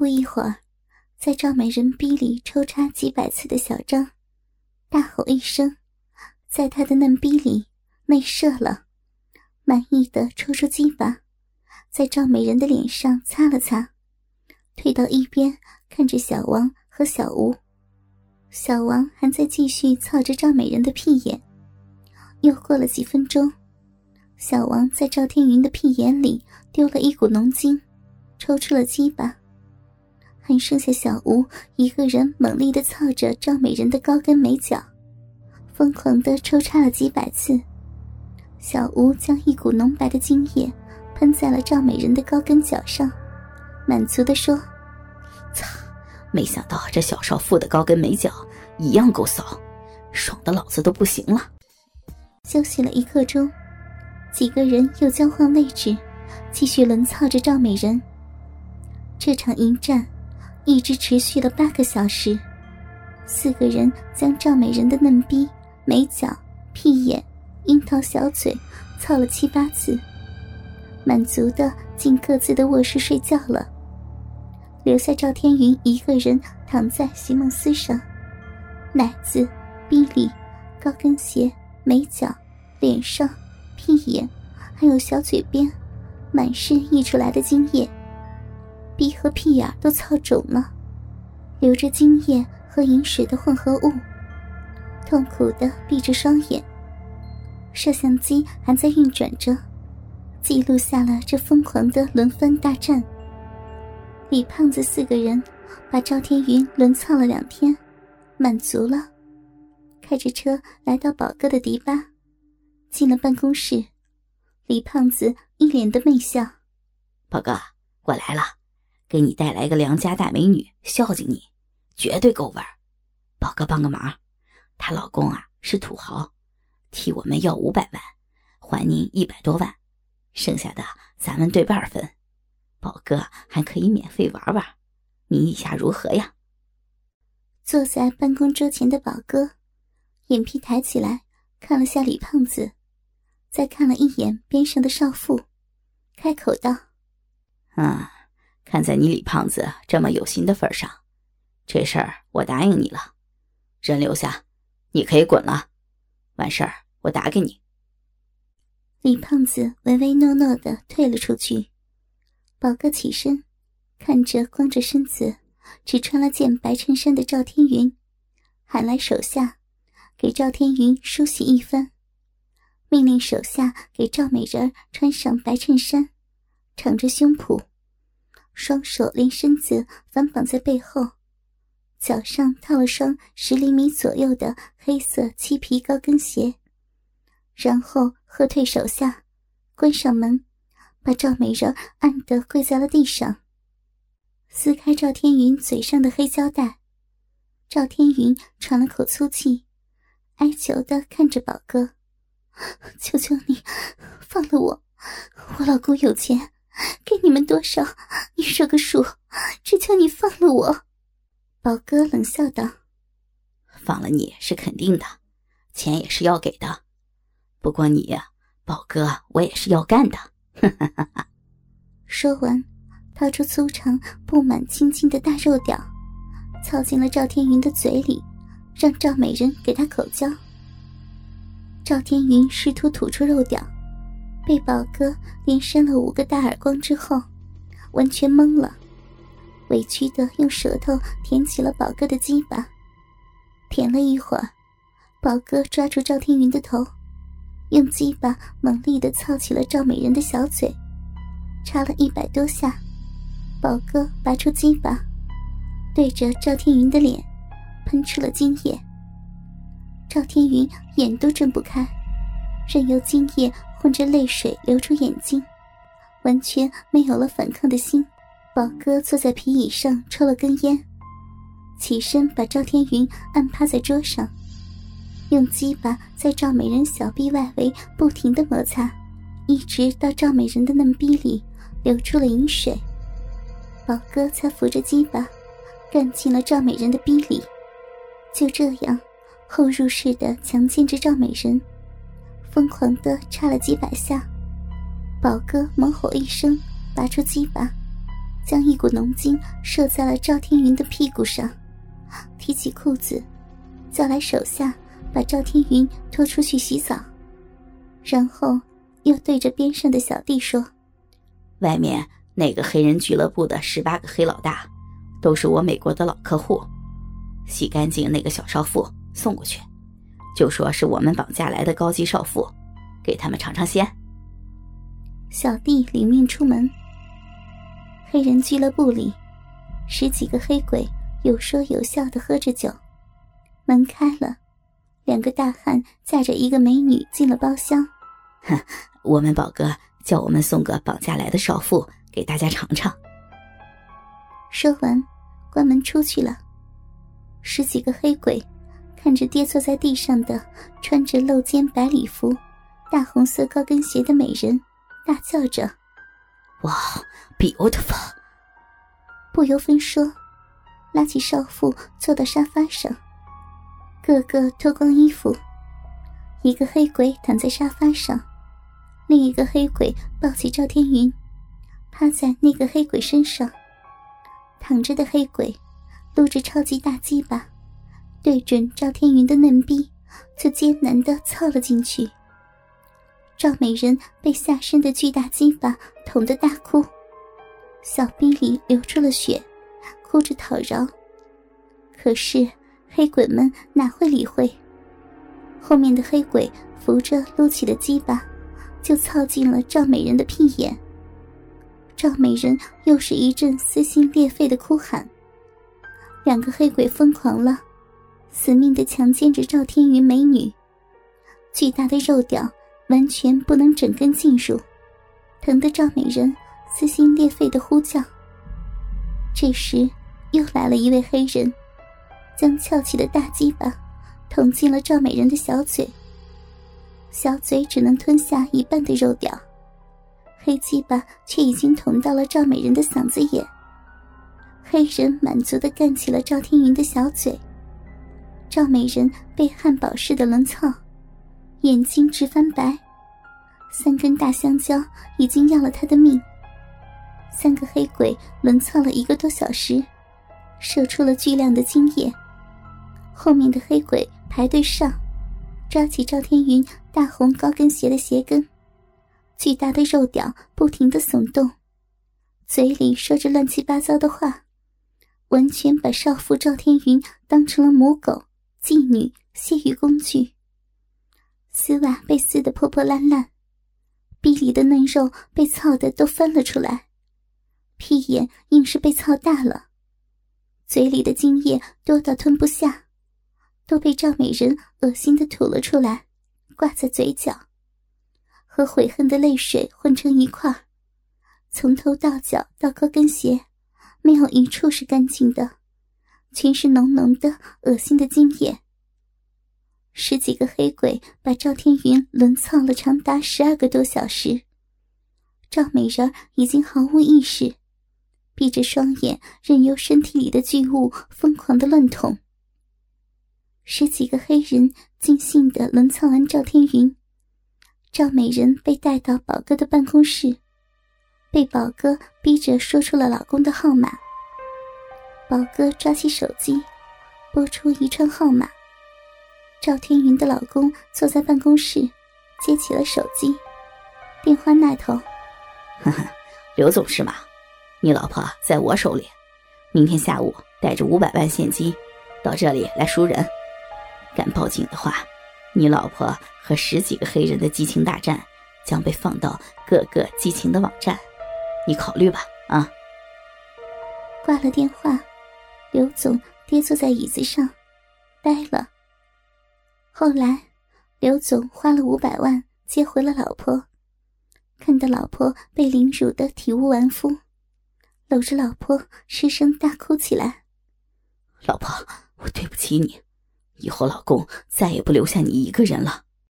不一会儿，在赵美人逼里抽插几百次的小张，大吼一声，在他的嫩逼里内射了，满意的抽出鸡巴，在赵美人的脸上擦了擦，退到一边看着小王和小吴。小王还在继续操着赵美人的屁眼。又过了几分钟，小王在赵天云的屁眼里丢了一股浓精，抽出了鸡巴。还剩下小吴一个人猛力的操着赵美人的高跟美脚，疯狂的抽插了几百次。小吴将一股浓白的精液喷在了赵美人的高跟脚上，满足的说：“操，没想到这小少妇的高跟美脚一样够骚，爽的老子都不行了。”休息了一刻钟，几个人又交换位置，继续轮操着赵美人。这场迎战。一直持续了八个小时，四个人将赵美人的嫩逼、美脚、屁眼、樱桃小嘴操了七八次，满足的进各自的卧室睡觉了，留下赵天云一个人躺在席梦思上，奶子、逼里、高跟鞋、美脚、脸上、屁眼，还有小嘴边，满是溢出来的精液。鼻和屁眼都操肿了，流着精液和饮水的混合物，痛苦的闭着双眼。摄像机还在运转着，记录下了这疯狂的轮番大战。李胖子四个人把赵天云轮操了两天，满足了，开着车来到宝哥的迪吧，进了办公室，李胖子一脸的媚笑：“宝哥，我来了。”给你带来个良家大美女孝敬你，绝对够味儿。宝哥帮个忙，她老公啊是土豪，替我们要五百万，还您一百多万，剩下的咱们对半分。宝哥还可以免费玩玩，你意下如何呀？坐在办公桌前的宝哥，眼皮抬起来看了下李胖子，再看了一眼边上的少妇，开口道：“啊。”看在你李胖子这么有心的份上，这事儿我答应你了。人留下，你可以滚了。完事儿我打给你。李胖子唯唯诺诺的退了出去。宝哥起身，看着光着身子、只穿了件白衬衫的赵天云，喊来手下，给赵天云梳洗一番，命令手下给赵美人穿上白衬衫，敞着胸脯。双手连身子反绑在背后，脚上套了双十厘米左右的黑色漆皮高跟鞋，然后喝退手下，关上门，把赵美人按得跪在了地上，撕开赵天云嘴上的黑胶带。赵天云喘了口粗气，哀求的看着宝哥：“求求你，放了我，我老公有钱。”给你们多少？你说个数，只求你放了我。宝哥冷笑道：“放了你是肯定的，钱也是要给的。不过你，宝哥，我也是要干的。”说完，掏出粗长、布满青筋的大肉屌，操进了赵天云的嘴里，让赵美人给他口交。赵天云试图吐出肉屌。被宝哥连扇了五个大耳光之后，完全懵了，委屈的用舌头舔起了宝哥的鸡巴。舔了一会儿，宝哥抓住赵天云的头，用鸡巴猛力的操起了赵美人的小嘴，插了一百多下。宝哥拔出鸡巴，对着赵天云的脸喷出了精液。赵天云眼都睁不开，任由精液。混着泪水流出眼睛，完全没有了反抗的心。宝哥坐在皮椅上抽了根烟，起身把赵天云按趴在桌上，用鸡巴在赵美人小臂外围不停的摩擦，一直到赵美人的嫩逼里流出了饮水。宝哥才扶着鸡巴干进了赵美人的逼里，就这样后入式的强奸着赵美人。疯狂的插了几百下，宝哥猛吼一声，拔出鸡巴，将一股浓精射在了赵天云的屁股上，提起裤子，叫来手下把赵天云拖出去洗澡，然后又对着边上的小弟说：“外面那个黑人俱乐部的十八个黑老大，都是我美国的老客户，洗干净那个小少妇送过去，就说是我们绑架来的高级少妇，给他们尝尝鲜。”小弟领命出门。黑人俱乐部里，十几个黑鬼有说有笑的喝着酒。门开了，两个大汉载着一个美女进了包厢。哼，我们宝哥叫我们送个绑架来的少妇给大家尝尝。说完，关门出去了。十几个黑鬼看着跌坐在地上的穿着露肩白礼服、大红色高跟鞋的美人，大叫着：“哇！” Beautiful，不由分说，拉起少妇坐到沙发上，个个脱光衣服。一个黑鬼躺在沙发上，另一个黑鬼抱起赵天云，趴在那个黑鬼身上。躺着的黑鬼露着超级大鸡巴，对准赵天云的嫩逼，就艰难的操了进去。赵美人被下身的巨大鸡巴捅得大哭。小逼里流出了血，哭着讨饶。可是黑鬼们哪会理会？后面的黑鬼扶着撸起的鸡巴，就操进了赵美人的屁眼。赵美人又是一阵撕心裂肺的哭喊。两个黑鬼疯狂了，死命的强奸着赵天云美女。巨大的肉屌完全不能整根进入，疼得赵美人。撕心裂肺的呼叫。这时，又来了一位黑人，将翘起的大鸡巴捅进了赵美人的小嘴。小嘴只能吞下一半的肉屌，黑鸡巴却已经捅到了赵美人的嗓子眼。黑人满足的干起了赵天云的小嘴。赵美人被汉堡似的轮操，眼睛直翻白，三根大香蕉已经要了他的命。三个黑鬼轮操了一个多小时，射出了巨量的精液。后面的黑鬼排队上，抓起赵天云大红高跟鞋的鞋跟，巨大的肉屌不停的耸动，嘴里说着乱七八糟的话，完全把少妇赵天云当成了母狗、妓女、泄欲工具。丝袜被撕得破破烂烂，逼里的嫩肉被操的都翻了出来。屁眼硬是被操大了，嘴里的精液多到吞不下，都被赵美人恶心的吐了出来，挂在嘴角，和悔恨的泪水混成一块从头到脚到高跟鞋，没有一处是干净的，全是浓浓的恶心的精液。十几个黑鬼把赵天云轮操了长达十二个多小时，赵美人已经毫无意识。闭着双眼，任由身体里的巨物疯狂的乱捅。十几个黑人尽兴的轮操完赵天云，赵美人被带到宝哥的办公室，被宝哥逼着说出了老公的号码。宝哥抓起手机，拨出一串号码。赵天云的老公坐在办公室，接起了手机，电话那头，呵呵，刘总是吗？你老婆在我手里，明天下午带着五百万现金到这里来赎人。敢报警的话，你老婆和十几个黑人的激情大战将被放到各个激情的网站，你考虑吧。啊！挂了电话，刘总跌坐在椅子上，呆了。后来，刘总花了五百万接回了老婆，看到老婆被凌辱的体无完肤。搂着老婆失声大哭起来。老婆，我对不起你，以后老公再也不留下你一个人了。